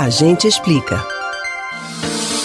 A gente explica.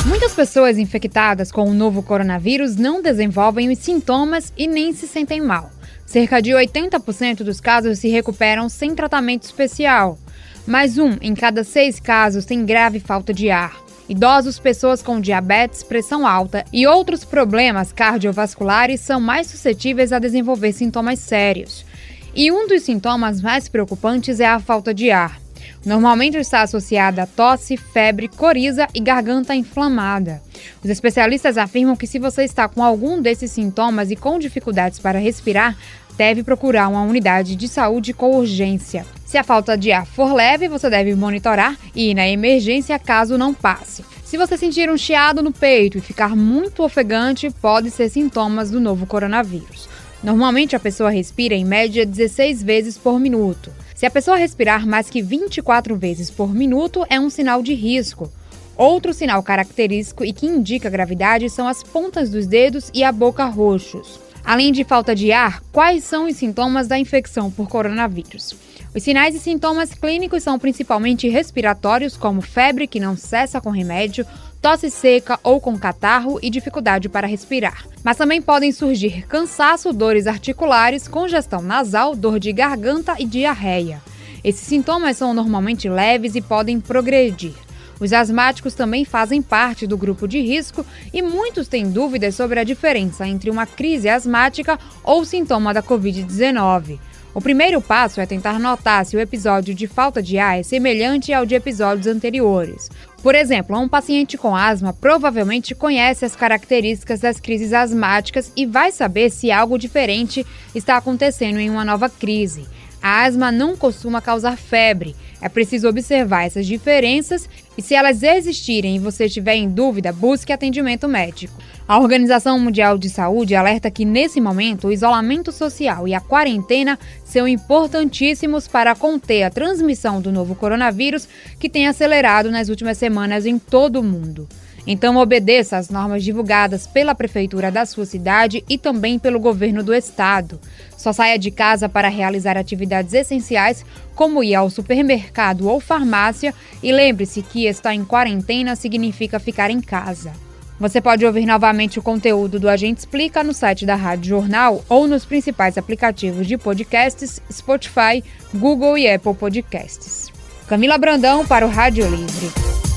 Muitas pessoas infectadas com o novo coronavírus não desenvolvem os sintomas e nem se sentem mal. Cerca de 80% dos casos se recuperam sem tratamento especial. Mas um em cada seis casos tem grave falta de ar. Idosos, pessoas com diabetes, pressão alta e outros problemas cardiovasculares são mais suscetíveis a desenvolver sintomas sérios. E um dos sintomas mais preocupantes é a falta de ar. Normalmente está associada a tosse, febre, coriza e garganta inflamada. Os especialistas afirmam que se você está com algum desses sintomas e com dificuldades para respirar, deve procurar uma unidade de saúde com urgência. Se a falta de ar for leve, você deve monitorar e ir na emergência caso não passe. Se você sentir um chiado no peito e ficar muito ofegante, pode ser sintomas do novo coronavírus. Normalmente a pessoa respira em média 16 vezes por minuto. Se a pessoa respirar mais que 24 vezes por minuto, é um sinal de risco. Outro sinal característico e que indica gravidade são as pontas dos dedos e a boca roxos. Além de falta de ar, quais são os sintomas da infecção por coronavírus? Os sinais e sintomas clínicos são principalmente respiratórios, como febre que não cessa com remédio, tosse seca ou com catarro e dificuldade para respirar. Mas também podem surgir cansaço, dores articulares, congestão nasal, dor de garganta e diarreia. Esses sintomas são normalmente leves e podem progredir. Os asmáticos também fazem parte do grupo de risco e muitos têm dúvidas sobre a diferença entre uma crise asmática ou sintoma da Covid-19. O primeiro passo é tentar notar se o episódio de falta de ar é semelhante ao de episódios anteriores. Por exemplo, um paciente com asma provavelmente conhece as características das crises asmáticas e vai saber se algo diferente está acontecendo em uma nova crise. A asma não costuma causar febre. É preciso observar essas diferenças e, se elas existirem e você estiver em dúvida, busque atendimento médico. A Organização Mundial de Saúde alerta que, nesse momento, o isolamento social e a quarentena são importantíssimos para conter a transmissão do novo coronavírus que tem acelerado nas últimas semanas em todo o mundo. Então, obedeça às normas divulgadas pela prefeitura da sua cidade e também pelo governo do estado. Só saia de casa para realizar atividades essenciais, como ir ao supermercado ou farmácia, e lembre-se que estar em quarentena significa ficar em casa. Você pode ouvir novamente o conteúdo do Agente Explica no site da Rádio Jornal ou nos principais aplicativos de podcasts Spotify, Google e Apple Podcasts. Camila Brandão para o Rádio Livre.